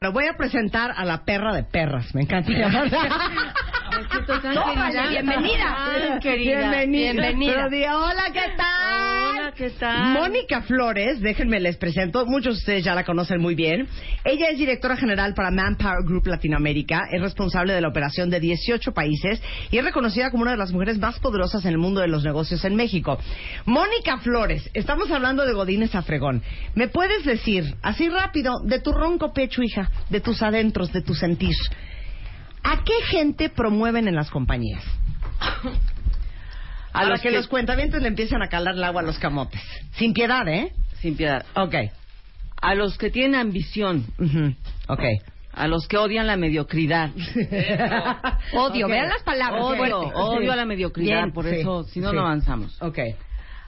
Lo voy a presentar a la perra de perras. Me encanta. Tómale, bienvenida. Ay, querida. Bienvenida. Bienvenida. Pero di, hola, ¿qué tal? Hola, ¿qué tal? Mónica Flores, déjenme les presento. Muchos de ustedes ya la conocen muy bien. Ella es directora general para Manpower Group Latinoamérica. Es responsable de la operación de 18 países y es reconocida como una de las mujeres más poderosas en el mundo de los negocios en México. Mónica Flores, estamos hablando de Godínez Afregón. ¿Me puedes decir, así rápido, de tu ronco pecho, hija, de tus adentros, de tu sentir? ¿A qué gente promueven en las compañías? A, los que, los cuentavientes le empiezan a calar el agua a los camotes. Sin piedad, ¿eh? Sin piedad. Ok. A los que tienen ambición. Ujú. Ok. A los que odian la mediocridad. Odio, Ok. vean las palabras. Odio, odio Sí. a la mediocridad. Bien, por sí, eso, si no, sí. no avanzamos. Ok.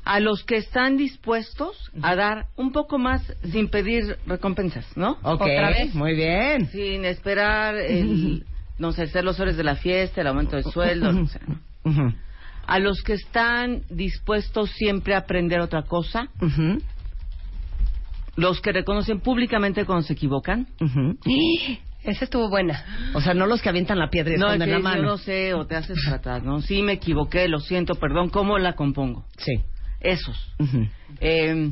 A los que están dispuestos a dar un poco más sin pedir recompensas, ¿no? Ok. Otra vez. Muy bien. Sin esperar el, no sé, ser los horas de la fiesta, el aumento de sueldo, no sé. ¿no? A los que están dispuestos siempre a aprender otra cosa. Ujú. Los que reconocen públicamente cuando se equivocan. Ujú. Esa estuvo buena. O sea, no los que avientan la piedra y No, esconden que la yo mano. no sé, o te haces para atrás, ¿no? Sí, me equivoqué, lo siento, perdón, ¿cómo la compongo? Sí. Esos. Eh,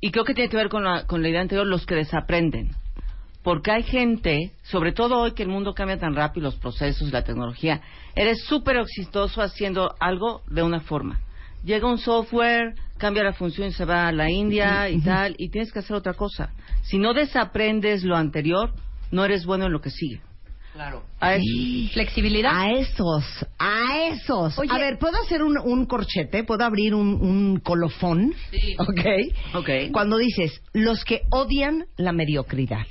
y creo que tiene que ver con la, con la idea anterior, los que desaprenden. Porque hay gente, sobre todo hoy que el mundo cambia tan rápido, los procesos, la tecnología, eres súper exitoso haciendo algo de una forma. Llega un software, cambia la función y se va a la India y tal, y tienes que hacer otra cosa. Si no desaprendes lo anterior, no eres bueno en lo que sigue. Claro. A. Flexibilidad. A esos, a esos. Oye. a ver, ¿puedo hacer un, un corchete? ¿Puedo abrir un, un colofón? Sí. Ok. Ok. Cuando dices, los que odian la mediocridad.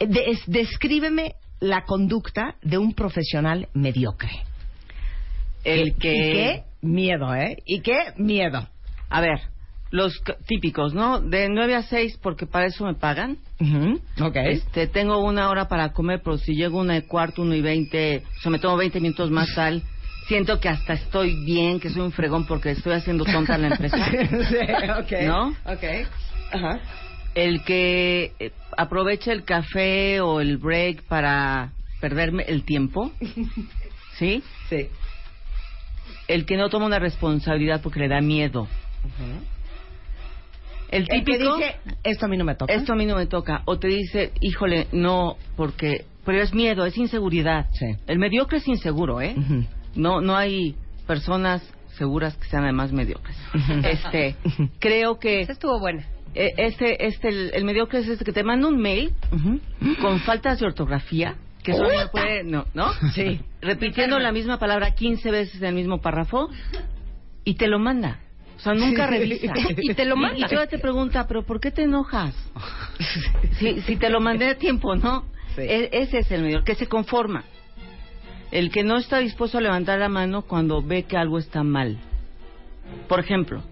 Eh, des- descríbeme la conducta de un profesional mediocre. El ¿Y qué? Miedo, ¿eh? ¿Y qué? Miedo. A ver, los típicos, ¿no? De 9 a 6 porque para eso me pagan. Ujú. Ok. Este, tengo una hora para comer, pero si llego una y cuarto, uno y veinte, o sea, me tomo 20 minutos más tal, siento que hasta estoy bien, que soy un fregón porque estoy haciendo tonta en la empresa. sí, ok. ¿No? Ok. Ajá. El que eh, aprovecha el café o el break para perderme el tiempo, ¿sí? Sí. El que no toma una responsabilidad porque le da miedo. El El que típico... dice, esto a mí no me toca. esto a mí no me toca. O te dice, híjole, no, porque... Pero es miedo, es inseguridad. Sí. El mediocre es inseguro, ¿eh? No, no hay personas seguras que sean además mediocres. Este, creo que Esa estuvo buena. Eh, este, este, el, el mediocre es este que te manda un mail con faltas de ortografía, que eso no puede, no, ¿no? Sí. Repitiendo la misma palabra 15 veces en el mismo párrafo y te lo manda. O sea, nunca Sí. revisa. Y te lo manda. Y todavía te pregunta, ¿pero por qué te enojas? si, si te lo mandé a tiempo, ¿no? Sí. E- ese es el medio, que se conforma. El que no está dispuesto a levantar la mano cuando ve que algo está mal. Por ejemplo,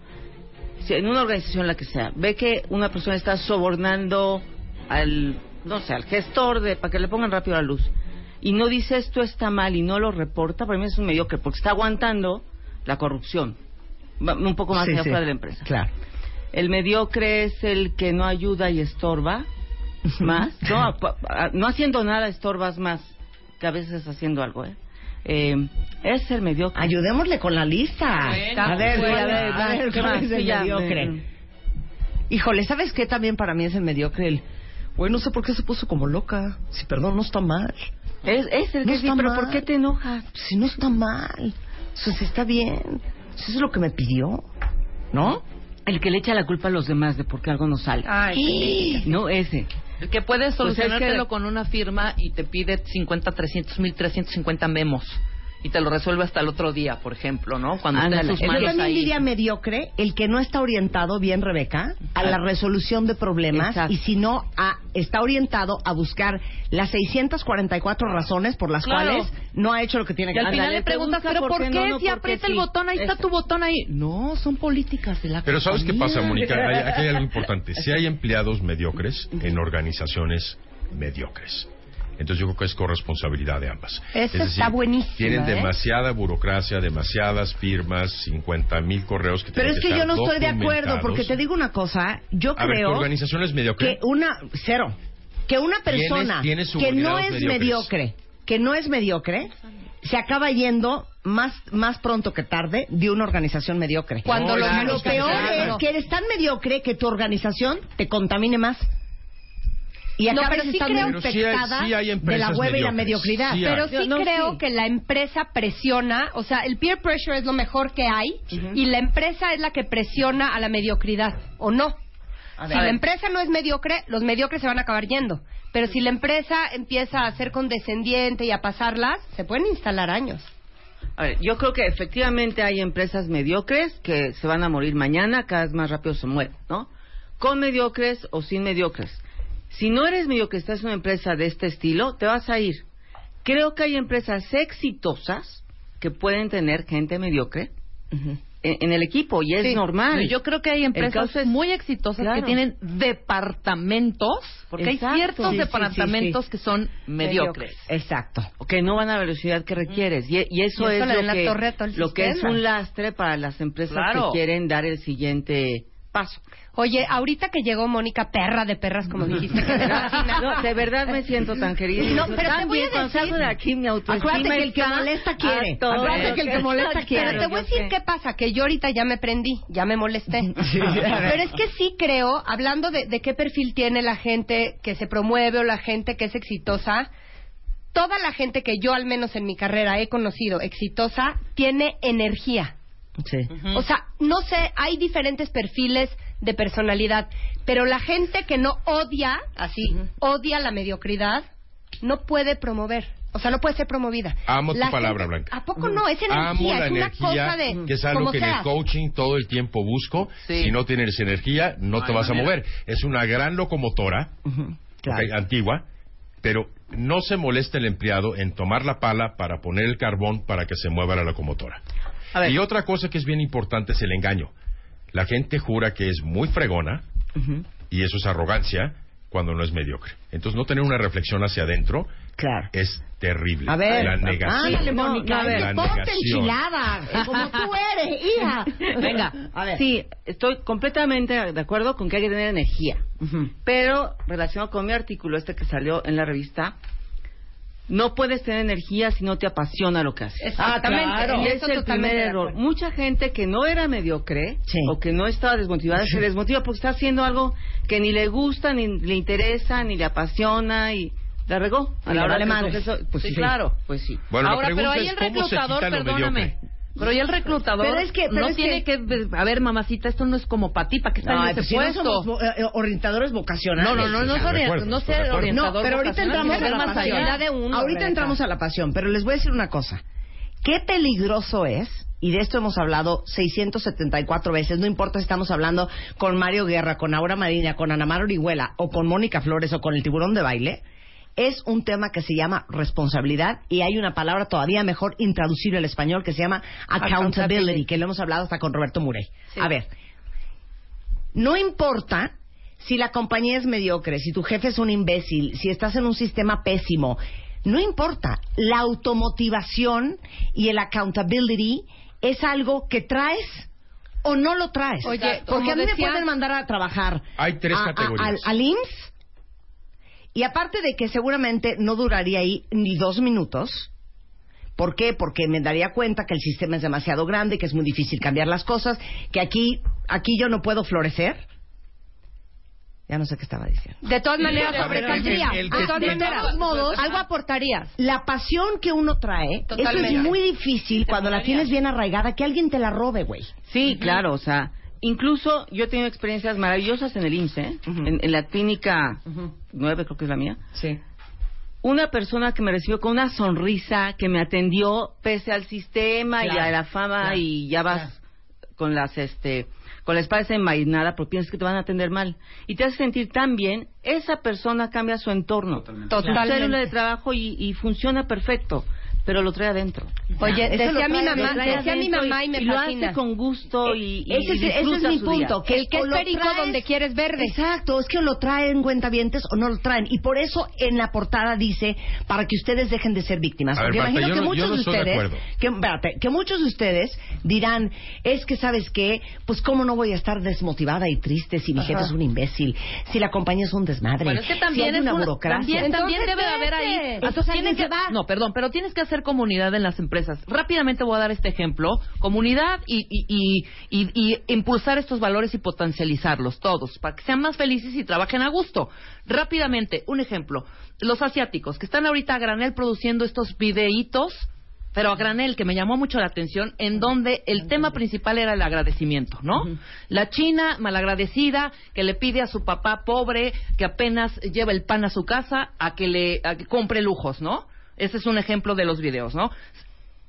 en una organización la que sea, ve que una persona está sobornando al, no sé, al gestor de para que le pongan rápido la luz y no dice esto está mal y no lo reporta, para mí es un mediocre porque está aguantando la corrupción. Un poco más Sí, allá sí. fuera de la empresa. Claro. El mediocre es el que no ayuda y estorba más. No, no haciendo nada estorbas más que a veces haciendo algo, ¿eh? Eh, es el mediocre. Ayudémosle con la lista. Bueno, a ver, bueno, a ver, a ver, ¿qué ¿cuál más? es el Sí, ya, mediocre? me- Híjole, ¿sabes qué también para mí es el mediocre? El, güey, no sé por qué se puso como loca. Si, perdón, no está mal. Es, es el No que sí, está pero mal. ¿por qué te enojas? Si no está mal. Si si está bien. Si eso es lo que me pidió. ¿No? El que le echa la culpa a los demás de por qué algo no sale. Ay, No, ese. El que puede Pues es solucionártelo que- con una firma y te pide 50, 300 mil, 350 memos. Y te lo resuelve hasta el otro día, por ejemplo, ¿no? Cuando está en sus Yo Yo manos también ahí. diría mediocre el que no está orientado, bien Rebeca, a la resolución de problemas Exacto. y si no a- está orientado a buscar las 644 razones por las Claro. cuales no ha hecho lo que tiene Y que al hacer. final Ándale, le preguntas, pregunta ¿pero por qué qué? no, no, si aprieta el sí. botón, ahí está tu botón ahí. No, son políticas de la Pero ¿sabes qué pasa, compañía. Mónica? Hay- aquí hay algo importante. Si hay empleados mediocres en organizaciones mediocres. Entonces yo creo que es corresponsabilidad de ambas. Esa Es está buenísima, Tienen ¿eh? demasiada burocracia, demasiadas firmas, 50 mil correos que Pero tienen es que yo no estoy de acuerdo, porque te digo una cosa, yo A creo ¿tu organización es mediocre? que una, cero, que una ¿Tienes- persona tienes que no es mediocres? mediocre, que no es mediocre, se acaba yendo más, más pronto que tarde de una organización mediocre. Cuando No, lo, claro, Lo peor claro. es que eres tan mediocre que tu organización te contamine más. Y No, pero sí creo- Pero sí hay- sí hay de la hueva y la mediocridad. Sí. Pero sí no, creo sí. que la empresa presiona, o sea, el peer pressure es lo mejor que hay y la empresa es la que presiona a la mediocridad, ¿o no? Si la empresa no es mediocre, los mediocres se van a acabar yendo. Pero si la empresa empieza a ser condescendiente y a pasarlas, se pueden instalar años. A ver, yo creo que efectivamente hay empresas mediocres que se van a morir mañana, cada vez más rápido se mueren, ¿no? Con mediocres o sin mediocres. Si no eres mediocre, estás en una empresa de este estilo, te vas a ir. Creo que hay empresas exitosas que pueden tener gente mediocre en, en el equipo y es Sí. normal. Yo creo que hay empresas es- muy exitosas Claro. que tienen departamentos, porque Exacto. hay ciertos Sí, departamentos sí, que son mediocres. Exacto. que no van a la velocidad que requieres. Y, y eso Y eso es lo que, lo que es un lastre para las empresas Claro. que quieren dar el siguiente paso. Oye, ahorita que llegó Mónica, perra de perras, como dijiste, que fascina. No, de verdad me siento tan querida. No, pero te voy a decir- salgo de aquí mi autoestima Acuérdate que el que molesta quiere. Acuérdate que el que molesta quiere. Pero te voy a decir qué pasa, que yo ahorita ya me prendí, ya me molesté. Pero es que sí creo, hablando de, de qué perfil tiene la gente que se promueve o la gente que es exitosa, toda la gente que yo al menos en mi carrera he conocido exitosa tiene energía. Sí. O sea, no sé, hay diferentes perfiles de personalidad, pero la gente que no odia, así, odia la mediocridad, no puede promover. O sea, no puede ser promovida. Amo tu La palabra, gente- Blanca. ¿A poco no? Es energía, Amo la es una energía, cosa de... que es algo que en el coaching todo el tiempo busco. Sí. Si no tienes energía, no, No te vas a mover. Es una gran locomotora, claro. antigua, pero no se molesta el empleado en tomar la pala para poner el carbón para que se mueva la locomotora. Y otra cosa que es bien importante es el engaño. La gente jura que es muy fregona y eso es arrogancia cuando no es mediocre. Entonces no tener una reflexión hacia adentro Claro. es terrible. A ver, la negación. ándale, Mónica, a ver. La ponte enchilada, eh, como tú eres, hija. Venga, a ver. sí, estoy completamente de acuerdo con que hay que tener energía. Pero, relacionado con mi artículo este que salió en la revista, no puedes tener energía si no te apasiona lo que haces. Exactamente, Ah, claro. Y es el primer de error. Mucha gente que no era mediocre Sí. o que no estaba desmotivada se desmotiva porque está haciendo algo que ni le gusta, ni le interesa, ni le apasiona y la regó. Y le vale madre. Pues sí, Sí. claro, pues sí. Bueno, Ahora, la pero ahí es el reclutador, perdóname. Pero ahí el reclutador Pero es que- pero no es tiene que... A ver, mamacita, esto no es como para ti, ¿para qué está No, en ese pues no somos eh, eh, orientadores vocacionales. no, no, no, no, no estoy sé orientador No, pero ahorita entramos a la pasión. allá. de uno, ahorita Rebeca. entramos a la pasión, pero les voy a decir una cosa. Qué peligroso es, y de esto hemos hablado 674 veces, no importa si estamos hablando con Mario Guerra, con Aura Marina, con Ana Mar Orihuela, o con Mónica Flores, o con el tiburón de baile, es un tema que se llama responsabilidad y hay una palabra todavía mejor intraducible al español que se llama accountability, Accountability. que lo hemos hablado hasta con Roberto Murey. A ver, no importa si la compañía es mediocre, si tu jefe es un imbécil, si estás en un sistema pésimo, no importa. La automotivación y el accountability es algo que traes o no lo traes. Oye, porque a mí decía- me pueden mandar a trabajar Hay tres a- a- categorías. al, al IMSS y aparte de que seguramente no duraría ahí ni dos minutos. ¿Por qué? Porque me daría cuenta que el sistema es demasiado grande, que es muy difícil cambiar las cosas, que aquí, aquí yo no puedo florecer. Ya no sé qué estaba diciendo. De todas maneras, A ver, sobresaldrías. el- el De todas maneras, todos modos- algo aportarías. La pasión que uno trae, eso Totalmente. es muy difícil cuando la tienes bien arraigada, que alguien te la robe, güey. Sí, claro, o sea, incluso yo he tenido experiencias maravillosas en el IMSS, ¿eh? En, en la clínica 9, creo que es la mía. Sí. una persona que me recibió con una sonrisa, que me atendió pese al sistema y a la fama claro, y ya vas con las este con la espalda desenvainada porque piensas que te van a atender mal y te hace sentir tan bien, esa persona cambia su entorno, Totalmente. su célula de trabajo y, y funciona perfecto, pero lo trae adentro. Oye, Eso lo decía mi mamá, lo decía mi mamá y me lo fascina. hace con gusto y, y- ese, es- y ese es mi día. punto. Que El que o es lo perico traes- donde quieres verde. Exacto, es que lo traen cuentavientes o no lo traen. Y por eso en la portada dice, para que ustedes dejen de ser víctimas. A Porque imagino yo que no- muchos yo no de estoy de ustedes, acuerdo. que, espérate, que muchos de ustedes dirán, es que sabes qué, pues cómo no voy a estar desmotivada y triste si mi jefe es un imbécil, si la compañía es un desmadre, Bueno, es que si también hay es una una- burocracia. También, también debe de haber ahí. Entonces, que, no, perdón, pero tienes que hacer comunidad en las empresas. Rápidamente voy a dar este ejemplo. Comunidad y, y, y, impulsar estos valores y potencializarlos todos para que sean más felices y trabajen a gusto. Rápidamente, un ejemplo. Los asiáticos que están ahorita a granel produciendo estos videitos pero a granel, que me llamó mucho la atención, en donde el tema principal era el agradecimiento, ¿no? La china malagradecida que le pide a su papá pobre que apenas lleva el pan a su casa a que le a que compre lujos, ¿no? Ese es un ejemplo de los videos, ¿no?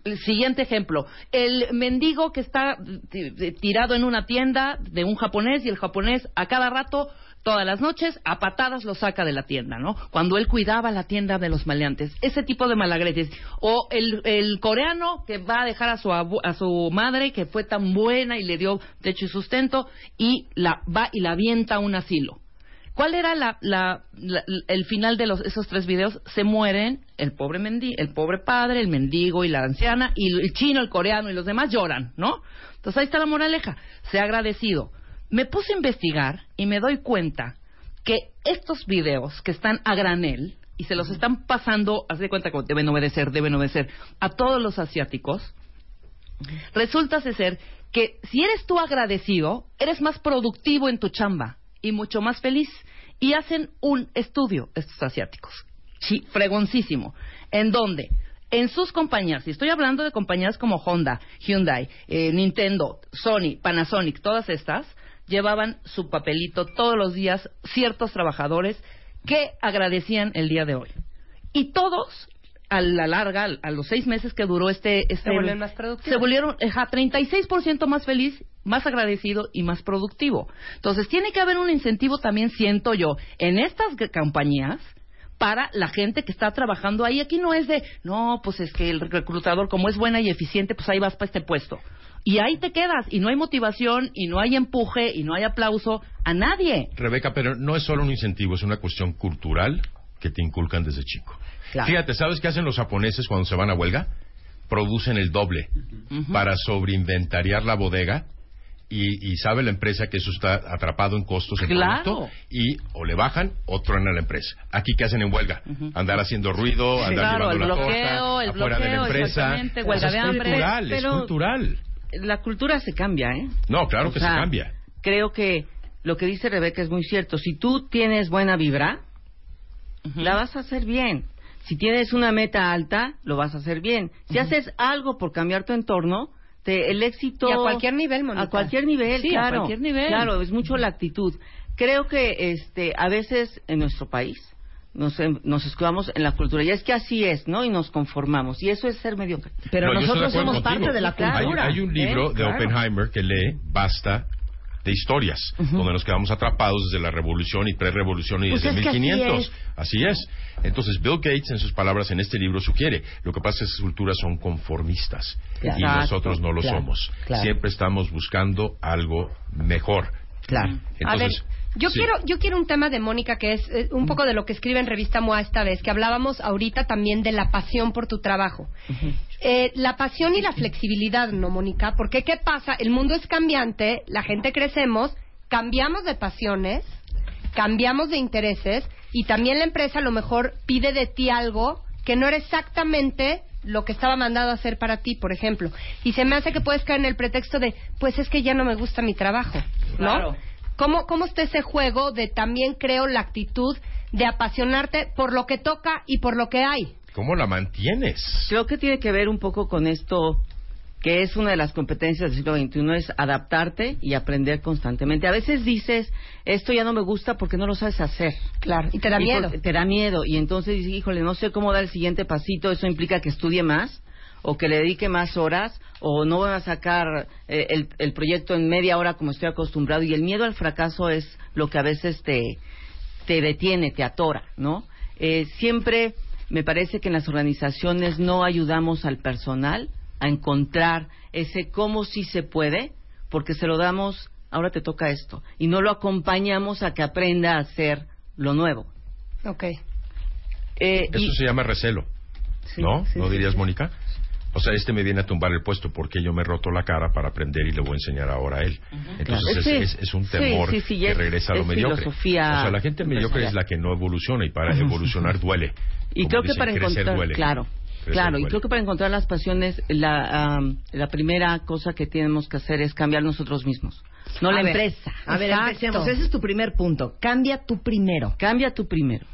El siguiente ejemplo, el mendigo que está t- t- tirado en una tienda de un japonés y el japonés a cada rato, todas las noches, a patadas lo saca de la tienda, ¿no? Cuando él cuidaba la tienda de los maleantes. Ese tipo de malagretes. O el, el coreano que va a dejar a su, abu- a su madre que fue tan buena y le dio techo y sustento y la va y la avienta a un asilo. ¿Cuál era la, la- la- el final de los, esos tres videos? Se mueren el pobre mendi, el pobre padre, el mendigo y la anciana, y el chino, el coreano y los demás lloran, ¿no? Entonces ahí está la moraleja. Se ha agradecido. Me puse a investigar y me doy cuenta que estos videos que están a granel y se los están pasando, haz de cuenta que deben obedecer, deben obedecer a todos los asiáticos, resulta ser que si eres tú agradecido, eres más productivo en tu chamba y mucho más feliz. Y hacen un estudio, estos asiáticos, sí, fregoncísimo, en donde en sus compañías, y estoy hablando de compañías como Honda, Hyundai, eh, Nintendo, Sony, Panasonic, todas estas, llevaban su papelito todos los días ciertos trabajadores que agradecían el día de hoy. Y todos, a la larga, al- a los seis meses que duró este... este Se vuelven más productivos. Se volvieron, ajá, 36% más feliz, más agradecido y más productivo. Entonces, tiene que haber un incentivo también, siento yo, en estas compañías para la gente que está trabajando ahí. Aquí no es de, no, pues es que el reclutador, como es buena y eficiente, pues ahí vas para este puesto. Y ahí te quedas, y no hay motivación, y no hay empuje, y no hay aplauso a nadie. Rebeca, pero no es solo un incentivo, es una cuestión cultural que te inculcan desde chico. Claro. Fíjate, ¿sabes qué hacen los japoneses cuando se van a huelga? Producen el doble para sobreinventariar la bodega y, y sabe la empresa que eso está atrapado en costos en Claro. producto y o le bajan o truenan la empresa. Aquí ¿qué hacen en huelga? Andar haciendo ruido, andar Claro, llevando el la bloqueo, torta el afuera de la bloqueo, empresa. huelga es de hambre. cultural, es Pero- cultural. La cultura se cambia, ¿eh? No, claro O que sea, se cambia. Creo que lo que dice Rebeca es muy cierto. Si tú tienes buena vibra, la vas a hacer bien. Si tienes una meta alta, lo vas a hacer bien. Si haces algo por cambiar tu entorno, te, el éxito... Y a cualquier nivel, Mónica. A cualquier nivel, Sí, a claro. cualquier nivel. Claro, es mucho la actitud. Creo que este, a veces en nuestro país nos, em- nos escudamos en la cultura. Y es que así es, ¿no? Y nos conformamos. Y eso es ser mediocre. Pero No, nosotros somos contigo. parte de la. Hay- cultura. Hay, un libro ¿eh? de Claro. Oppenheimer que lee Basta de historias, donde nos quedamos atrapados desde la revolución y pre-revolución y Pues desde es que así 1500. es. Así es. Entonces, Bill Gates, en sus palabras en este libro, sugiere, lo que pasa es que esas culturas son conformistas Claro. y nosotros no lo claro, somos. claro. Siempre estamos buscando algo mejor. Claro. a ver, Entonces, yo sí. quiero yo quiero un tema de Mónica que es eh, un poco de lo que escribe en revista MOA esta vez, que hablábamos ahorita también de la pasión por tu trabajo. Eh, la pasión y la flexibilidad, ¿no, Mónica? Porque ¿qué pasa? El mundo es cambiante, la gente crecemos, cambiamos de pasiones, cambiamos de intereses y también la empresa a lo mejor pide de ti algo que no era exactamente lo que estaba mandado a hacer para ti, por ejemplo. Y se me hace que puedes caer en el pretexto de, pues es que ya no me gusta mi trabajo, ¿no? Claro. ¿Cómo, ¿Cómo está ese juego de también creo la actitud de apasionarte por lo que toca y por lo que hay? ¿Cómo la mantienes? Creo que tiene que ver un poco con esto que es una de las competencias del siglo XXI, es adaptarte y aprender constantemente. A veces dices, esto ya no me gusta porque no lo sabes hacer. Claro, y te da miedo. te da miedo. Y entonces dices, híjole, no sé cómo dar el siguiente pasito, eso implica que estudie más o que le dedique más horas o no voy a sacar eh, el, el, proyecto en media hora como estoy acostumbrado y el miedo al fracaso es lo que a veces te, te detiene, te atora, ¿no? Eh, siempre me parece que en las organizaciones no ayudamos al personal a encontrar ese cómo sí se puede, porque se lo damos, ahora te toca esto, y no lo acompañamos a que aprenda a hacer lo nuevo. Ok. Eh, Eso se llama recelo, ¿no? ¿No dirías, Mónica? O sea, este me viene a tumbar el puesto porque yo me he roto la cara para aprender y le voy a enseñar ahora a él. Entonces es, un temor que regresa a lo mediocre. O sea, la gente mediocre es la que no evoluciona y para evolucionar duele. Y creo que para encontrar, claro, claro, y creo que para encontrar las pasiones, la, la primera cosa que tenemos que hacer es cambiar nosotros mismos, no la empresa. A ver, empecemos. Ese es tu primer punto. Cambia tú primero. Cambia tú primero.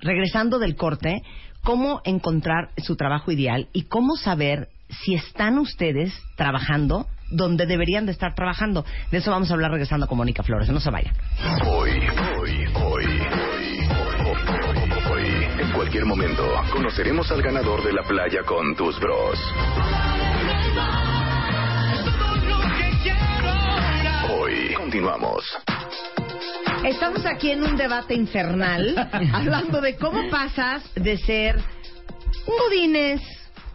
Regresando del corte, cómo encontrar su trabajo ideal y cómo saber si están ustedes trabajando donde deberían de estar trabajando. De eso vamos a hablar regresando con Mónica Flores. No se vayan. Hoy, hoy, hoy, hoy, en cualquier momento, conoceremos al ganador de la playa con tus bros. Hoy, continuamos. Estamos aquí en un debate infernal hablando de cómo pasas de ser un godines,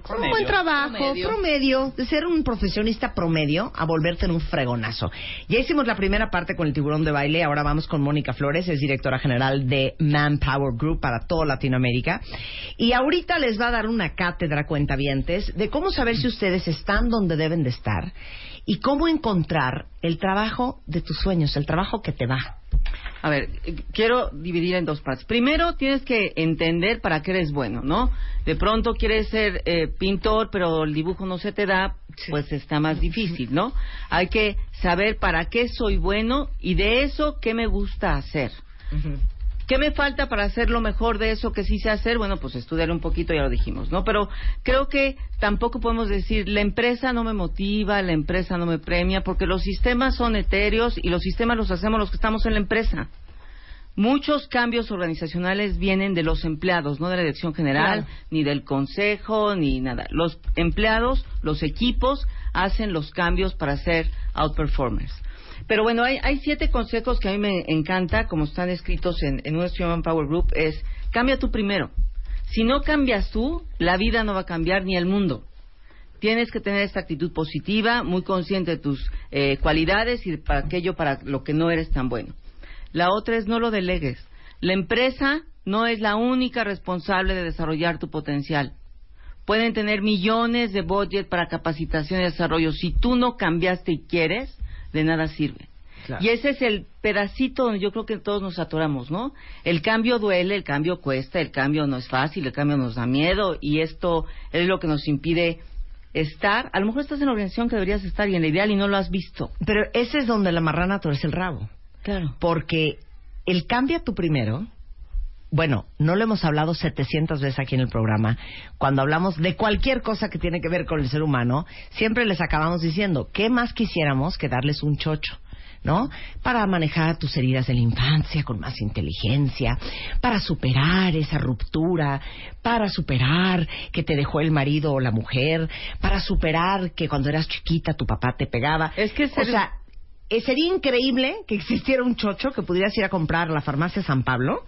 un buen trabajo, promedio. de ser un profesionista promedio a volverte en un fregonazo. Ya hicimos la primera parte con el tiburón de baile, ahora vamos con Mónica Flores, es directora general de Manpower Group para toda Latinoamérica. Y ahorita les va a dar una cátedra cuentavientes de cómo saber si ustedes están donde deben de estar y cómo encontrar el trabajo de tus sueños, el trabajo que te va. A ver, quiero dividir en dos partes. Primero, tienes que entender para qué eres bueno, ¿no? De pronto quieres ser eh, pintor, pero el dibujo no se te da, pues está más difícil, ¿no? Hay que saber para qué soy bueno y de eso qué me gusta hacer. ¿Qué me falta para hacer lo mejor de eso que sí sé hacer? Bueno, pues estudiar un poquito, ya lo dijimos, ¿no? Pero creo que tampoco podemos decir, la empresa no me motiva, la empresa no me premia, porque los sistemas son etéreos y los sistemas los hacemos los que estamos en la empresa. Muchos cambios organizacionales vienen de los empleados, no de la dirección general, ni del consejo, ni nada. Los empleados, los equipos, hacen los cambios para ser outperformers. Pero bueno, hay, siete consejos que a mí me encanta, como están escritos en, en nuestro Power Group, es cambia tú primero. Si no cambias tú, la vida no va a cambiar ni el mundo. Tienes que tener esta actitud positiva, muy consciente de tus eh, cualidades y para aquello para lo que no eres tan bueno. La otra es no lo delegues. La empresa no es la única responsable de desarrollar tu potencial. Pueden tener millones de budget para capacitación y desarrollo. Si tú no cambiaste y quieres, de nada sirve. Y ese es el pedacito donde yo creo que todos nos atoramos, ¿no? El cambio duele, el cambio cuesta, el cambio no es fácil, el cambio nos da miedo y esto es lo que nos impide estar. A lo mejor estás en la organización que deberías estar y en la ideal y no lo has visto. Pero ese es donde la marrana torce el rabo. Claro. Porque el cambia tu primero bueno, no lo hemos hablado 700 veces aquí en el programa, cuando hablamos de cualquier cosa que tiene que ver con el ser humano, siempre les acabamos diciendo, ¿qué más quisiéramos que darles un chocho? ¿no? Para manejar tus heridas de la infancia con más inteligencia, para superar esa ruptura, para superar que te dejó el marido o la mujer, para superar que cuando eras chiquita tu papá te pegaba. Es que o sea, eh, sería increíble que existiera un chocho que pudieras ir a comprar a la farmacia San Pablo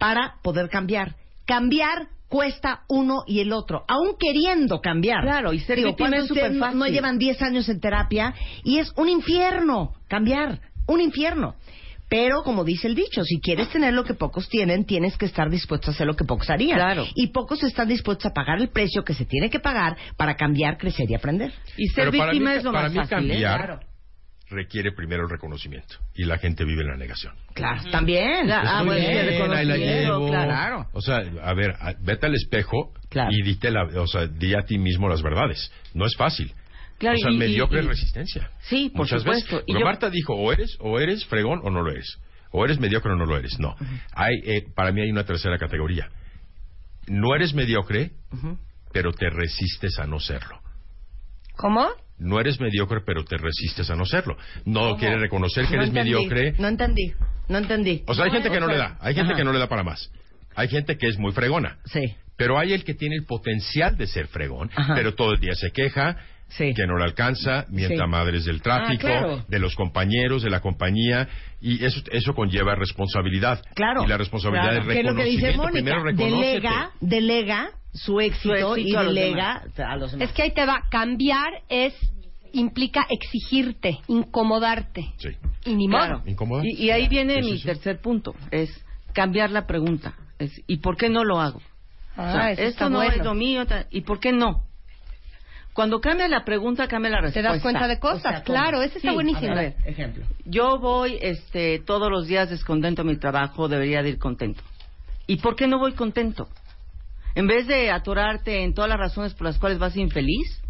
para poder cambiar. Cambiar cuesta uno y el otro, aún queriendo cambiar. Claro, y ser Digo, ustedes no llevan 10 años en terapia y es un infierno cambiar, un infierno. Pero, como dice el dicho, si quieres tener lo que pocos tienen, tienes que estar dispuesto a hacer lo que pocos harían. Claro. Y pocos están dispuestos a pagar el precio que se tiene que pagar para cambiar, crecer y aprender. Y ser víctima es lo más fácil. ¿eh? Claro requiere primero el reconocimiento y la gente vive en la negación. Claro, también. ah, bueno, claro. O sea, a ver, vete al espejo y dite la, o sea, di a ti mismo las verdades. No es fácil. Claro, o sea, mediocre resistencia. Sí, por Muchas supuesto. Veces. Marta dijo, o eres, o eres fregón o no lo eres. O eres mediocre o no lo eres. No. hay, eh, para mí hay una tercera categoría. No eres mediocre, pero te resistes a no serlo. ¿Cómo? No eres mediocre, pero te resistes a no serlo. No quieres reconocer que eres mediocre. No entendí, no entendí. O sea, hay gente que no le da, hay gente que no le da para más. Hay gente que es muy fregona. Sí. Pero hay el que tiene el potencial de ser fregón, pero todo el día se queja, que no le alcanza, mientras madres del tráfico, ah, de los compañeros, de la compañía, y eso, eso conlleva responsabilidad. Claro. Y la responsabilidad es reconocimiento. Que lo que dice Mónica, delega, delega su éxito, y delega a los demás. Es que ahí te va, cambiar es implica exigirte, incomodarte. Sí. Y ni modo. Y, y, ahí viene mi tercer punto, es cambiar la pregunta. Es, ¿Y por qué no lo hago? Ah, esto no es lo mío, ¿y por qué no? Cuando cambia la pregunta, cambia la respuesta. Te das cuenta de cosas, claro, ese está buenísimo. A ver, ejemplo. Yo voy este, todos los días descontento a mi trabajo, debería de ir contento. ¿Y por qué no voy contento? En vez de atorarte en todas las razones por las cuales vas infeliz,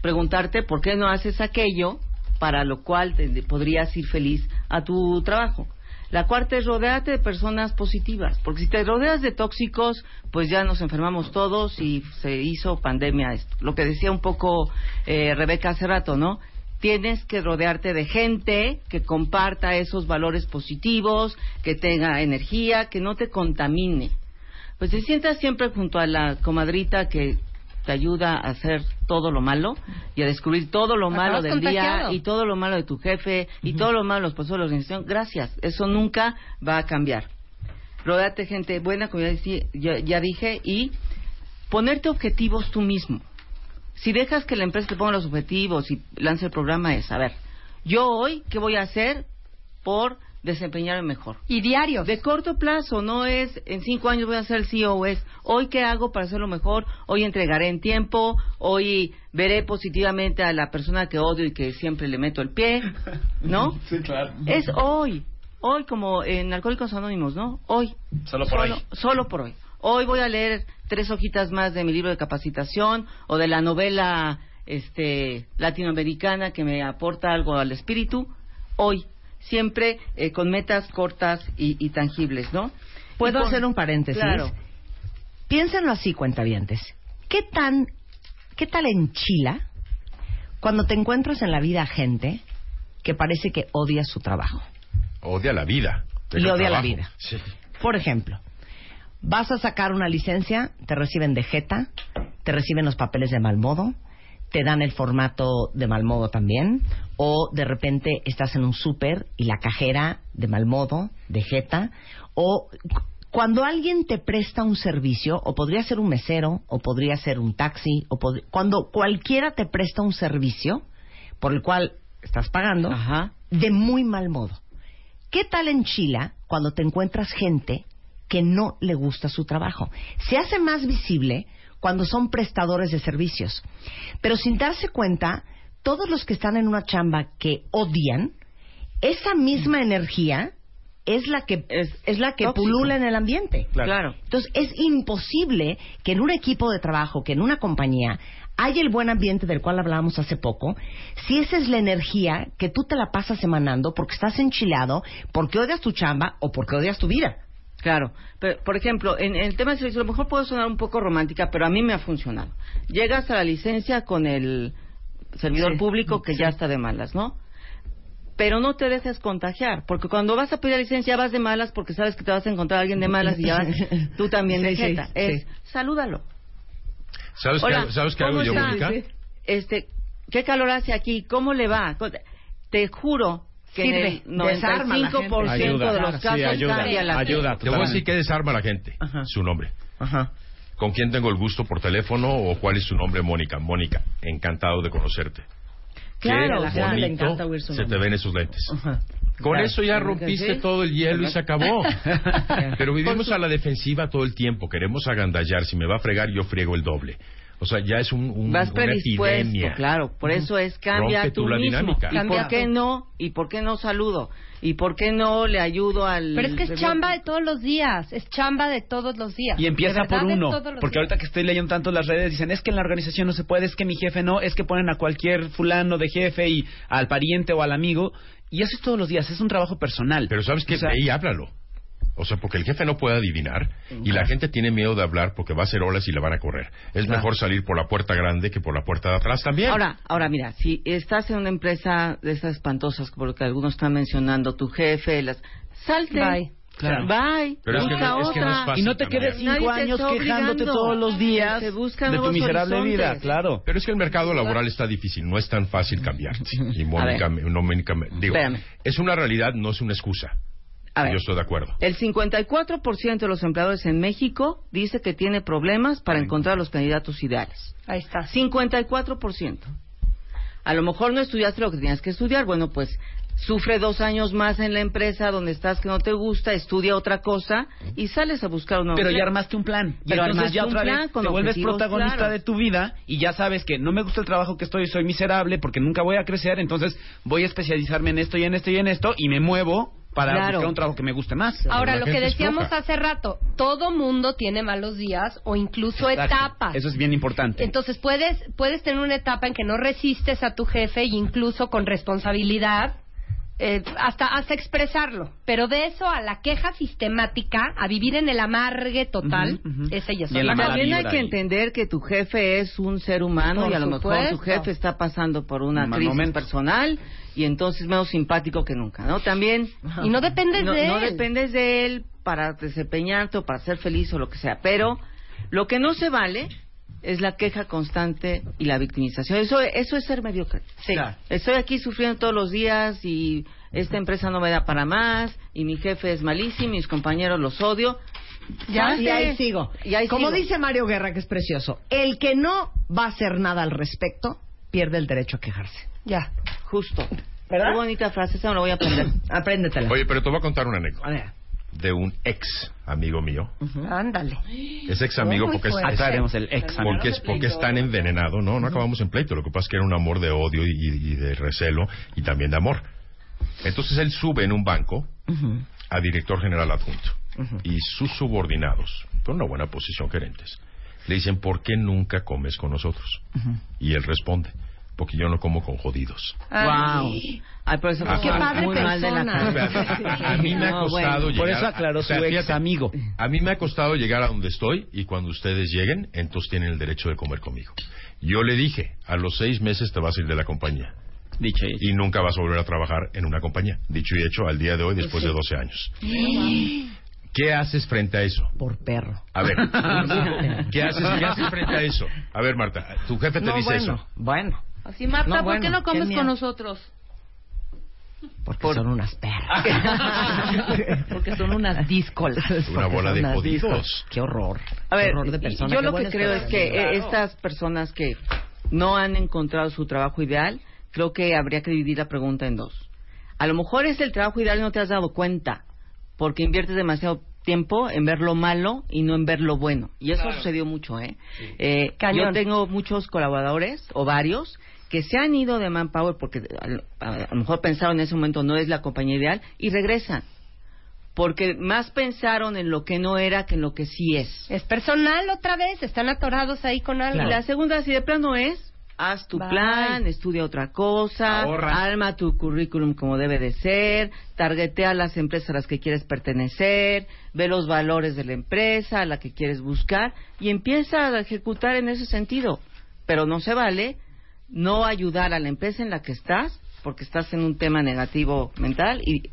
preguntarte por qué no haces aquello para lo cual podrías ir feliz a tu trabajo. La cuarta es rodearte de personas positivas, porque si te rodeas de tóxicos, pues ya nos enfermamos todos y se hizo pandemia. Lo que decía un poco eh, Rebeca hace rato, ¿no? Tienes que rodearte de gente que comparta esos valores positivos, que tenga energía, que no te contamine. Pues te sientas siempre junto a la comadrita que te ayuda a hacer todo lo malo y a descubrir todo lo malo del día y todo lo malo de tu jefe y todo lo malo de los puestos de la organización. Gracias, eso nunca va a cambiar. Rodate gente buena, como ya, ya, dije, y ponerte objetivos tú mismo. Si dejas que la empresa te ponga los objetivos y lance el programa es, a ver, yo hoy, ¿qué voy a hacer por desempeñarme mejor. Y diarios. De corto plazo, no es en cinco años voy a ser el CEO, es hoy qué hago para hacerlo mejor, hoy entregaré en tiempo, hoy veré positivamente a la persona que odio y que siempre le meto el pie, ¿no? sí, claro. Es hoy, hoy como en Alcohólicos Anónimos, ¿no? Hoy. Solo por hoy. Solo por hoy. Hoy voy a leer tres hojitas más de mi libro de capacitación o de la novela este latinoamericana que me aporta algo al espíritu. Hoy siempre eh, con metas cortas y, tangibles, ¿no? ¿Puedo hacer un paréntesis? Claro. Piénsenlo así, cuentavientes. ¿Qué tan, qué tal enchila cuando te encuentras en la vida gente que parece que odia su trabajo? Odia la vida. Y odia la vida. Por ejemplo, vas a sacar una licencia, te reciben de jeta, te reciben los papeles de mal modo, te dan el formato de mal modo también, o de repente estás en un súper y la cajera de mal modo, de jeta, o cuando alguien te presta un servicio, o podría ser un mesero, o podría ser un taxi, o cuando cualquiera te presta un servicio por el cual estás pagando, de muy mal modo. ¿Qué tal en Chile cuando te encuentras gente que no le gusta su trabajo? Se hace más visible cuando son prestadores de servicios. Pero sin darse cuenta, todos los que están en una chamba que odian, esa misma energía es la que es, la que pulula en el ambiente. Claro. Entonces es imposible que en un equipo de trabajo, que en una compañía haya el buen ambiente del cual hablábamos hace poco, si esa es la energía que tú te la pasas emanando porque estás enchilado, porque odias tu chamba o porque odias tu vida. Claro, pero, por ejemplo, en, el tema de servicio, a lo mejor puede sonar un poco romántica, pero a mí me ha funcionado. Llegas a la licencia con el servidor público que ya está de malas, ¿no? Pero no te dejes contagiar, porque cuando vas a pedir la licencia vas de malas porque sabes que te vas a encontrar a alguien de malas y ya vas, tú también de jeta. Es, salúdalo. ¿Sabes qué, ¿sabes qué hago yo, Mónica? Este, ¿Qué calor hace aquí? ¿Cómo le va? Te juro que Sirve, el 95% de los casos ayuda, la ayuda, Te voy a decir que desarma a la gente. Su nombre. Ajá. ¿Con quién tengo el gusto por teléfono o cuál es su nombre, Mónica? Mónica, encantado de conocerte. Claro, Qué bonito se te ven esos lentes. Con eso ya rompiste todo el hielo y se acabó. Pero vivimos a la defensiva todo el tiempo. Queremos agandallar. Si me va a fregar, yo friego el doble. O sea, ya es un, un Vas claro. Por eso es cambia tú mismo. Dinámica. ¿Y por qué no? ¿Y por qué no saludo? ¿Y por qué no le ayudo al...? Pero es que es chamba de todos los días. Es chamba de todos los días. Y empieza por uno. Porque ahorita que estoy leyendo tanto las redes, dicen, es que en la organización no se puede, es que mi jefe no, es que ponen a cualquier fulano de jefe y al pariente o al amigo. Y eso es todos los días, es un trabajo personal. Pero ¿sabes qué? ahí háblalo. O sea, porque el jefe no puede adivinar y la gente tiene miedo de hablar porque va a hacer olas y le van a correr. Es mejor salir por la puerta grande que por la puerta de atrás también. Ahora, ahora mira, si estás en una empresa de esas espantosas, por lo que algunos están mencionando, tu jefe, las... salte. Bye. Claro. Bye. Pero es que, no, es que no es fácil y no te quedes cinco Nadie años quejándote todos los días de tu miserable vida, claro. Pero es que el mercado laboral está difícil, no es tan fácil cambiar. Y Mónica, no, digo, Espérame. es una realidad, no es una excusa. A ver. Yo estoy de acuerdo. El 54% de los empleadores en México dice que tiene problemas para encontrar los candidatos ideales. Ahí está. 54%. A lo mejor no estudiaste lo que tenías que estudiar. Bueno, pues sufre dos años más en la empresa donde estás que no te gusta, estudia otra cosa y sales a buscar un nuevo Pero ya armaste un plan. Y Pero entonces ya otra vez te vuelves protagonista claros. de tu vida y ya sabes que no me gusta el trabajo que estoy, soy miserable porque nunca voy a crecer, entonces voy a especializarme en esto y en esto y en esto y me muevo para Claro. buscar un trabajo que me guste más. Ahora, lo que decíamos hace rato, todo mundo tiene malos días o incluso Exacto. etapas. Eso es bien importante. Entonces puedes puedes tener una etapa en que no resistes a tu jefe e incluso con responsabilidad eh, hasta hasta expresarlo. Pero de eso a la queja sistemática, a vivir en el amargue total, Ujú, ujú. ese ya También hay que entender que tu jefe es un ser humano Por y a lo mejor tu jefe está pasando por una crisis momento. personal y entonces menos simpático que nunca, ¿no? También Y no dependes no, de no él. dependes de él para desempeñarte o para ser feliz o lo que sea, pero lo que no se vale es la queja constante y la victimización. Eso, eso es ser mediocre. Sí. Claro. Estoy aquí sufriendo todos los días y esta empresa no me da para más y mi jefe es malísimo, mis compañeros los odio. Ya, y ahí sigo. Y ahí Como sigo. dice Mario Guerra, que es precioso, el que no va a hacer nada al respecto pierde el derecho a quejarse. Ya. Justo. ¿Verdad? Qué bonita frase, esa me la voy a aprender. Apréndetela. Oye, pero te voy a contar una anécdota A ver. De un ex amigo mío. Ándale. Es ex amigo porque es, fuerte. es- Aclaremos el ex amigo. porque es porque es tan envenenado. No, no acabamos en pleito. Lo que pasa es que era un amor de odio y, y de recelo y también de amor. Entonces él sube en un banco a director general adjunto y sus subordinados, con una buena posición gerentes, le dicen ¿por qué nunca comes con nosotros? Y él responde porque yo no como con jodidos. Wow. Ay, pero eso Ah, qué padre mal de la persona. cabeza. A mí me ha No, costado bueno. llegar. Por eso aclaró o sea, su ex fíjate, amigo. A mí me ha costado llegar a donde estoy y cuando ustedes lleguen, entonces tienen el derecho de comer conmigo. Yo le dije, a los seis meses te vas a ir de la compañía Dicho y hecho. y nunca vas a volver a trabajar en una compañía. Dicho y hecho, al día de hoy, después de 12 años. ¿Qué haces frente a eso? Por perro. A ver, ¿qué haces, ¿qué haces frente a eso? A ver, Marta, tu jefe te No, dice bueno, eso. Bueno, Así, Marta, No, ¿por bueno, qué no comes con nosotros? porque son unas perras. Porque son unas díscolas. Una bola de jodidos. Qué horror. A ver, Qué horror de y- persona. yo Qué lo que creo es que Claro. eh, estas personas que no han encontrado su trabajo ideal, creo que habría que dividir la pregunta en dos. A lo mejor es el trabajo ideal y no te has dado cuenta, porque inviertes demasiado tiempo en ver lo malo y no en ver lo bueno. Y eso sucedió mucho, ¿eh? Eh, yo tengo muchos colaboradores, o varios, que se han ido de Manpower porque a, a- a lo mejor pensaron en ese momento no es la compañía ideal y regresan. Porque más pensaron en lo que no era que en lo que sí es. Es personal otra vez, están atorados ahí con algo. Y la segunda, si de plano es, haz tu Bye. plan, estudia otra cosa, Ahorra. arma tu currículum como debe de ser, targetea las empresas a las que quieres pertenecer, ve los valores de la empresa a la que quieres buscar y empieza a ejecutar en ese sentido. Pero no se vale no ayudar a la empresa en la que estás porque estás en un tema negativo mental y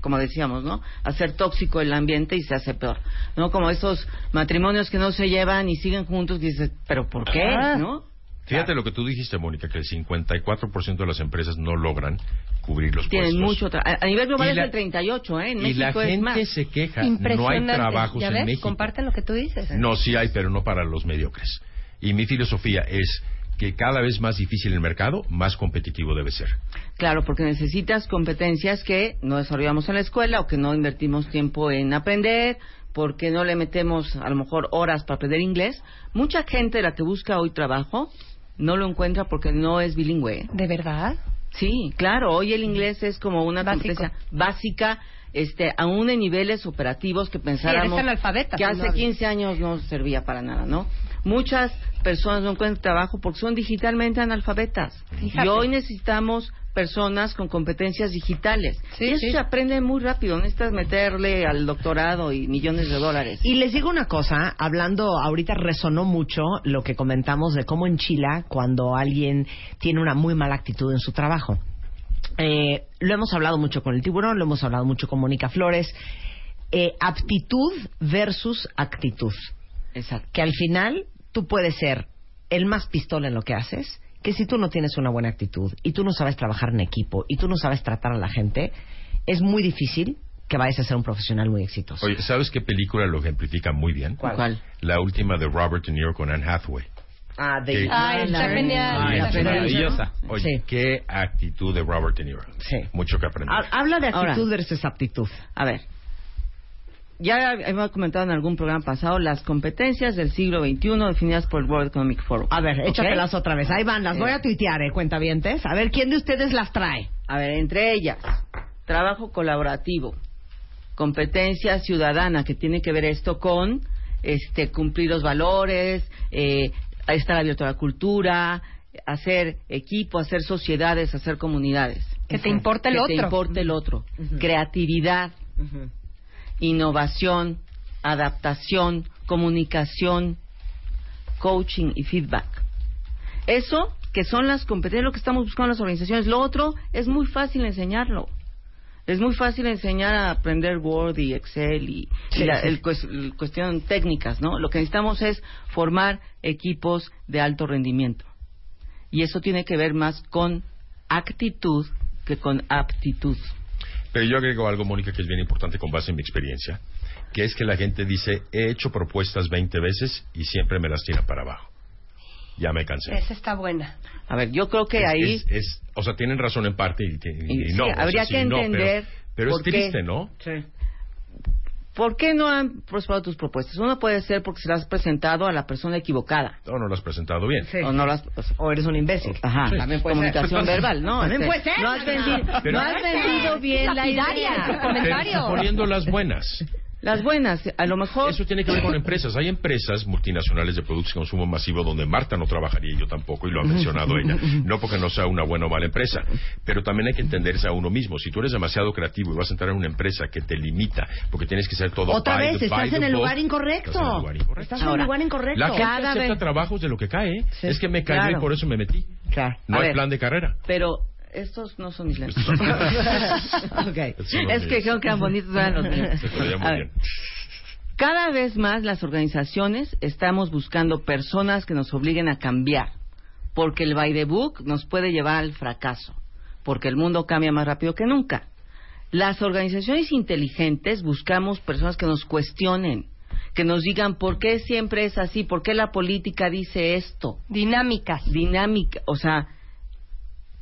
como decíamos, ¿no? Hacer tóxico el ambiente y se hace peor, ¿no? Como esos matrimonios que no se llevan y siguen juntos y dices, ¿pero por qué? Ah. ¿No? Fíjate lo que tú dijiste, Mónica, que el 54% de las empresas no logran cubrir los Tienen puestos. mucho a, nivel global Y es del 38, ¿eh? En y México la es gente más. se queja. No hay trabajos ¿Ya en ves? México. Comparten lo que tú dices. No, sí hay, pero no para los mediocres. Y mi filosofía es que cada vez más difícil el mercado, más competitivo debe ser. Claro, porque necesitas competencias que no desarrollamos en la escuela o que no invertimos tiempo en aprender, porque no le metemos a lo mejor horas para aprender inglés. Mucha gente de la que busca hoy trabajo no lo encuentra porque no es bilingüe. ¿De verdad? Sí, claro. Hoy el inglés es como una Básico. competencia básica, este, aún en niveles operativos que pensáramos que no hace hablas. 15 años no servía para nada, ¿no? Muchas personas no encuentran trabajo porque son digitalmente analfabetas. Fíjate. Y hoy necesitamos personas con competencias digitales. y eso se aprende muy rápido, necesitas meterle al doctorado y millones de dólares. Y les digo una cosa, hablando, ahorita resonó mucho lo que comentamos de cómo en Chile, cuando alguien tiene una muy mala actitud en su trabajo. Eh, lo hemos hablado mucho con el tiburón, lo hemos hablado mucho con Mónica Flores. Eh, aptitud versus actitud. Exacto. Que al final tú puedes ser el más pistola en lo que haces, que si tú no tienes una buena actitud y tú no sabes trabajar en equipo y tú no sabes tratar a la gente, es muy difícil que vayas a ser un profesional muy exitoso. Oye, ¿sabes qué película lo ejemplifica muy bien? ¿Cuál? La última de Robert De Niro con Anne Hathaway. Ah, de... Ah, está genial. maravillosa. Oye, qué actitud de Robert De Niro. Sí. Mucho que aprender. Habla de actitud versus aptitud. A ver, ya hemos comentado en algún programa pasado las competencias del siglo XXI definidas por el World Economic Forum. A ver, échatelas otra vez. Ahí van, las voy a eh. tuitear, ¿eh? Cuentavientes. A ver, ¿quién de ustedes las trae? A ver, entre ellas, trabajo colaborativo, competencia ciudadana, que tiene que ver esto con este cumplir los valores, eh, estar abierto a la cultura, hacer equipo, hacer sociedades, hacer comunidades. Que te importe el otro. Que te importe el otro. Creatividad innovación, adaptación, comunicación, coaching y feedback. Eso, que son las competencias, lo que estamos buscando en las organizaciones. Lo otro es muy fácil enseñarlo. Es muy fácil enseñar a aprender Word y Excel y, El, cuestión técnicas, ¿no? Lo que necesitamos es formar equipos de alto rendimiento. Y eso tiene que ver más con actitud que con aptitud. Pero yo agrego algo, Mónica, que es bien importante con base en mi experiencia, que es que la gente dice, he hecho propuestas 20 veces y siempre me las tira para abajo. Ya me cansé. Esa está buena. A ver, yo creo que ahí... Es, o sea, tienen razón en parte y, no. habría que entender... pero, es triste, ¿no? Sí. ¿Por qué no han prosperado tus propuestas? Uno puede ser porque se las has presentado a la persona equivocada. O no las has presentado bien. O, no las, o eres un imbécil. Ajá. También puede Comunicación verbal, ¿no? También puede ser. No has vendido, no has vendido bien la idea. Comentario. Poniendo las buenas. Las buenas, a lo mejor. Eso tiene que ver con empresas. Hay empresas multinacionales de productos de consumo masivo donde Marta no trabajaría y yo tampoco, y lo ha mencionado ella. No porque no sea una buena o mala empresa, pero también hay que entenderse a uno mismo. Si tú eres demasiado creativo y vas a entrar en una empresa que te limita, porque tienes que ser todo. Otra vez, estás, en el lugar incorrecto. Estás en el lugar incorrecto. Estás en el lugar incorrecto. La gente acepta trabajos de lo que cae. es que me cae y por eso me metí. Claro. No hay plan de carrera. Pero estos no son mis lentes. okay. Es que creo que eran bonitos los míos. Cada vez más las organizaciones estamos buscando personas que nos obliguen a cambiar, porque el by the book nos puede llevar al fracaso, porque el mundo cambia más rápido que nunca. Las organizaciones inteligentes buscamos personas que nos cuestionen, que nos digan por qué siempre es así, por qué la política dice esto. Dinámicas. Dinámica, o sea,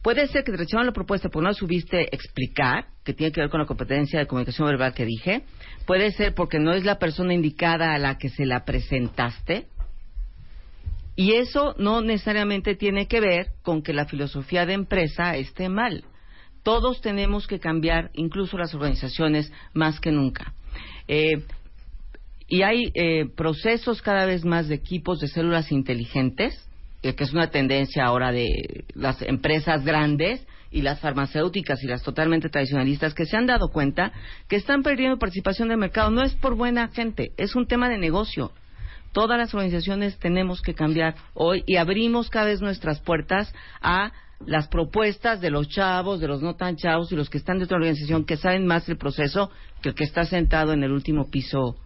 Puede ser que te rechazaron la propuesta porque no subiste explicar, que tiene que ver con la competencia de comunicación verbal que dije. Puede ser porque no es la persona indicada a la que se la presentaste. Y eso no necesariamente tiene que ver con que la filosofía de empresa esté mal. Todos tenemos que cambiar, incluso las organizaciones, más que nunca. Eh, y hay eh, procesos cada vez más de equipos de células inteligentes eh, que es una tendencia ahora de las empresas grandes y las farmacéuticas y las totalmente tradicionalistas que se han dado cuenta que están perdiendo participación del mercado. No es por buena gente, es un tema de negocio. Todas las organizaciones tenemos que cambiar hoy y abrimos cada vez nuestras puertas a las propuestas de los chavos, de los no tan chavos y los que están dentro de la organización que saben más del proceso que el que está sentado en el último piso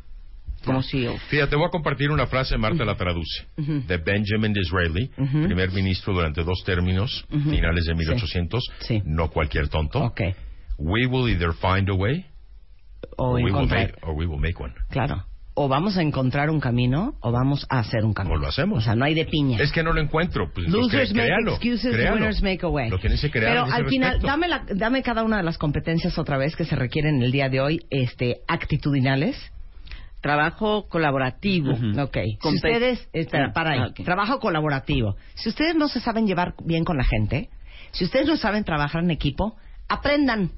como CEO. Fíjate, voy a compartir una frase, Marta la traduce, de Benjamin Disraeli, primer ministro durante dos términos, finales de 1800, no cualquier tonto. Okay. We will either find a way o we, will make, or we will make one. Claro. O vamos a encontrar un camino o vamos a hacer un camino. O lo hacemos. O sea, no hay de piña. Es que no lo encuentro. Pues, Losers make excuses, winners make a way. Lo tienes que crear. Pero al final, dame, la, dame cada una de las competencias otra vez que se requieren en el día de hoy, este, actitudinales trabajo colaborativo. Ok. Si ustedes, espera, para ahí. Trabajo colaborativo. Si ustedes no se saben llevar bien con la gente, si ustedes no saben trabajar en equipo, aprendan.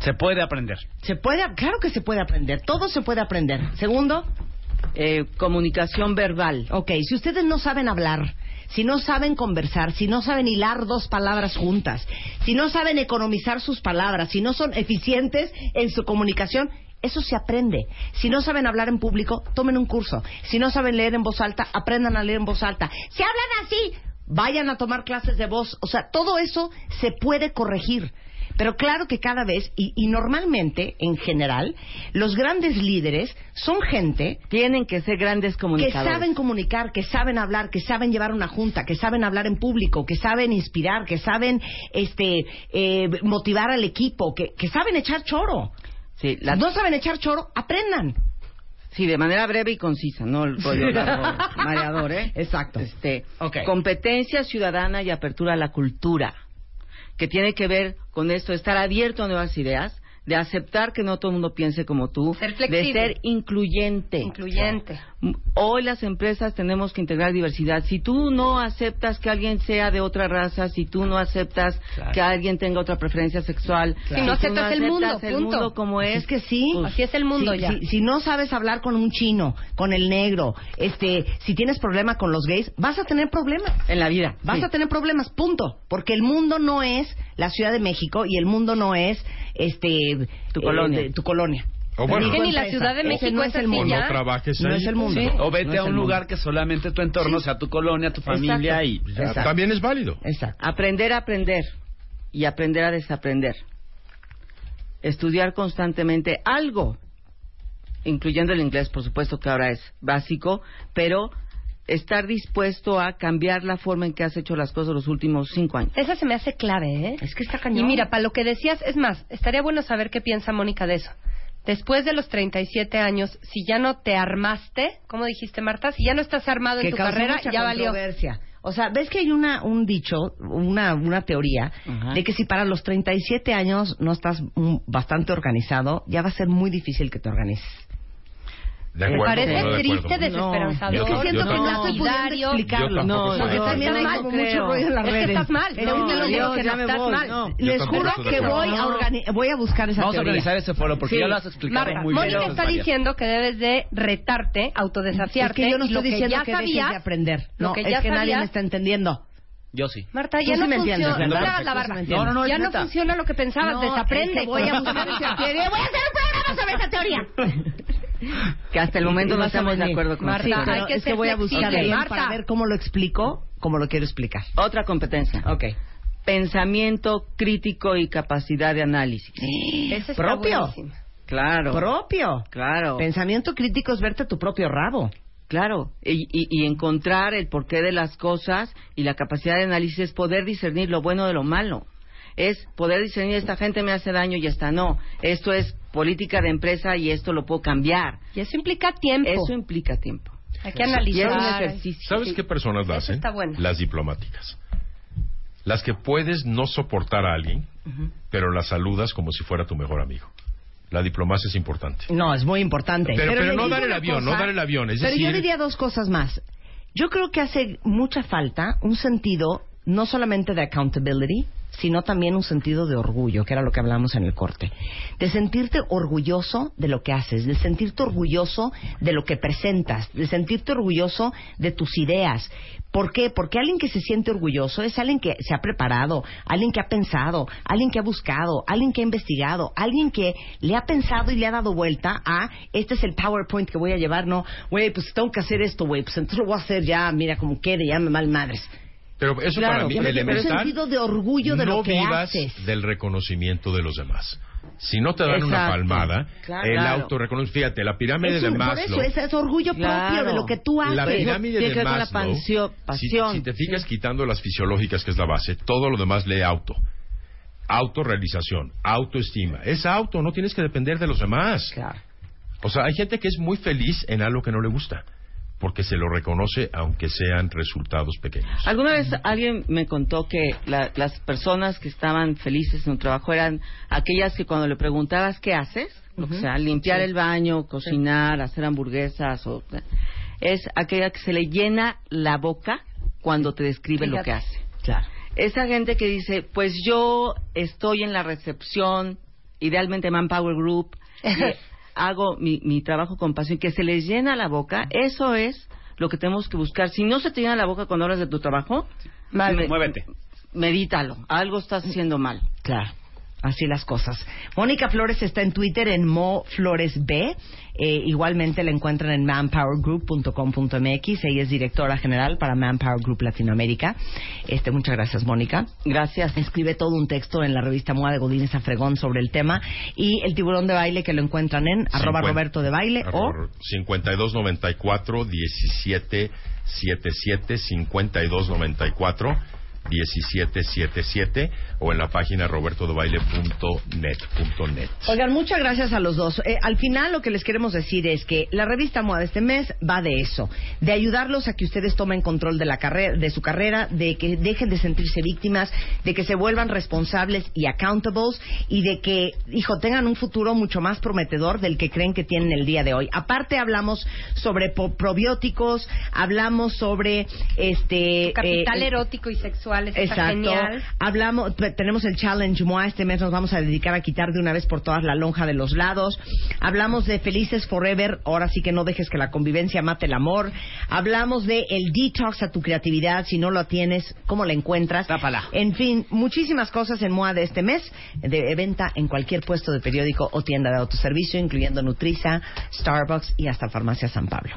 Se puede aprender. Se puede, claro que se puede aprender. Todo se puede aprender. Segundo, eh, comunicación verbal. Ok. Si ustedes no saben hablar, si no saben conversar, si no saben hilar dos palabras juntas, si no saben economizar sus palabras, si no son eficientes en su comunicación, eso se aprende. Si no saben hablar en público, tomen un curso. Si no saben leer en voz alta, aprendan a leer en voz alta. Si hablan así, vayan a tomar clases de voz. O sea, todo eso se puede corregir. Pero claro que cada vez, y, normalmente, en general, los grandes líderes son gente... Tienen que ser grandes comunicadores. Que saben comunicar, que saben hablar, que saben llevar una junta, que saben hablar en público, que saben inspirar, que saben este, eh, motivar al equipo, que, saben echar choro. Sí, No saben echar choro, aprendan. Sí, de manera breve y concisa, no el rollo mareador, ¿eh? Exacto. Este, Competencia ciudadana y apertura a la cultura que tiene que ver con esto, estar abierto a nuevas ideas, de aceptar que no todo el mundo piense como tú, de ser incluyente. Incluyente. Hoy las empresas tenemos que integrar diversidad. Si tú no aceptas que alguien sea de otra raza, si tú no aceptas que alguien tenga otra preferencia sexual, si no aceptas, el, mundo, el mundo como es, es que sí, pues, así es el mundo si, ya. Si, no sabes hablar con un chino, con el negro, este, si tienes problema con los gays, vas a tener problemas en la vida. Vas a tener problemas, punto, porque el mundo no es la Ciudad de México y el mundo no es este tu colonia. Eh, tu colonia. O bueno, ni la Ciudad de México no es el mundo. No trabajes No es el mundo. O vete a un lugar que solamente tu entorno sea tu colonia, tu familia y también es válido. Exacto. Aprender a aprender y aprender a desaprender. Estudiar constantemente algo, incluyendo el inglés, por supuesto que ahora es básico, pero estar dispuesto a cambiar la forma en que has hecho las cosas los últimos cinco años. Esa se me hace clave, ¿eh? Es que está cañón. Y mira, para lo que decías, es más, estaría bueno saber qué piensa Mónica de eso. Después de los 37 años, si ya no te armaste, ¿cómo dijiste, Marta? Si ya no estás armado en tu carrera, ya valió. O sea, ves que hay una, un dicho, una, una teoría, de que si para los 37 años no estás bastante organizado, ya va a ser muy difícil que te organices. Me parece triste, desesperanzador. No, es que siento que no estoy pudiendo explicarlo. No, porque también hay como mucho rollo en las redes. Es que estás mal. No, yo, me voy. Mal. Les juro que voy a, voy a buscar esa Vamos a organizar ese foro porque ya lo has explicado muy bien. Mónica está diciendo que debes de retarte, autodesafiarte. Es que yo no estoy diciendo que dejes de aprender. No, es que nadie me está entendiendo. Yo sí. Marta, ya no funciona. No no, no. Ya no funciona lo que pensabas. Desaprende. Voy a buscar esa teoría. Voy a hacer un programa sobre esa teoría que hasta el momento no estamos de acuerdo con Marta, hay que es que voy a buscar para ver cómo lo explico, como lo quiero explicar. Otra competencia. Ok. Pensamiento crítico y capacidad de análisis. Ese propio. Claro. Propio. Claro. Pensamiento crítico es verte tu propio rabo. Claro, y, y, encontrar el porqué de las cosas y la capacidad de análisis es poder discernir lo bueno de lo malo es poder discernir esta gente me hace daño y esta no. Esto es política de empresa y esto lo puedo cambiar. Y eso implica tiempo. Eso implica tiempo. Hay que analizar. ¿Sabes qué personas lo hacen? Las diplomáticas. Las que puedes no soportar a alguien, pero las saludas como si fuera tu mejor amigo. La diplomacia es importante. No, es muy importante. Pero, no dar el avión, no dar el avión. pero yo diría dos cosas más. Yo creo que hace mucha falta un sentido no solamente de accountability, sino también un sentido de orgullo, que era lo que hablamos en el corte. De sentirte orgulloso de lo que haces, de sentirte orgulloso de lo que presentas, de sentirte orgulloso de tus ideas. ¿Por qué? Porque alguien que se siente orgulloso es alguien que se ha preparado, alguien que ha pensado, alguien que ha buscado, alguien que ha investigado, alguien que le ha pensado y le ha dado vuelta a este es el PowerPoint que voy a llevar, no, güey, pues tengo que hacer esto, güey, pues entonces lo voy a hacer ya, mira como quede, ya me mal madres. Pero eso para mí elemental. Un sentido de orgullo de no lo que vivas del reconocimiento de los demás. Si no te dan una palmada, el autorreconocimiento. Fíjate, la pirámide de Maslow. Por eso, es, orgullo propio de lo que tú haces. La pirámide de Maslow. pasión, si, te fijas quitando las fisiológicas, que es la base, todo lo demás lee auto. Autorrealización, autoestima. Es auto, no tienes que depender de los demás. Claro. O sea, hay gente que es muy feliz en algo que no le gusta porque se lo reconoce aunque sean resultados pequeños. Alguna vez alguien me contó que las personas que estaban felices en un trabajo eran aquellas que cuando le preguntabas qué haces, o sea, limpiar el baño, cocinar, hacer hamburguesas, o, es aquella que se le llena la boca cuando te describe lo que hace. Claro. Esa gente que dice, pues yo estoy en la recepción, idealmente Manpower Group, hago mi, mi trabajo con pasión, que se les llena la boca, eso es lo que tenemos que buscar. Si no se te llena la boca cuando hablas de tu trabajo, muévete. Medítalo. Algo estás haciendo mal. Claro. Así las cosas. Mónica Flores está en Twitter en Mo Flores B. Eh, igualmente la encuentran en manpowergroup.com.mx. Ella es directora general para Manpower Group Latinoamérica. Este, muchas gracias, Mónica. Gracias. Escribe todo un texto en la revista Moa de Godínez Afregón sobre el tema. Y el tiburón de baile que lo encuentran en arroba Roberto de Baile o 5294 1777 5294 1777 o en la página robertodebaile.net. Oigan, muchas gracias a los dos. Eh, al final lo que les queremos decir es que la revista MOA de este mes va de eso, de ayudarlos a que ustedes tomen control de la carrera, de su carrera, de que dejen de sentirse víctimas, de que se vuelvan responsables y accountables y de que, hijo, tengan un futuro mucho más prometedor del que creen que tienen el día de hoy. Aparte hablamos sobre probióticos, hablamos sobre este capital eh, erótico y sexual Exacto. Hablamos, tenemos el challenge MOA este mes nos vamos a dedicar a quitar de una vez por todas la lonja de los lados. Hablamos de felices forever, ahora sí que no dejes que la convivencia mate el amor. Hablamos de el detox a tu creatividad, si no lo tienes, cómo la encuentras. Tápala. En fin, muchísimas cosas en MOA de este mes, de venta en cualquier puesto de periódico o tienda de autoservicio, incluyendo Nutriza, Starbucks y hasta Farmacia San Pablo.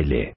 Baile.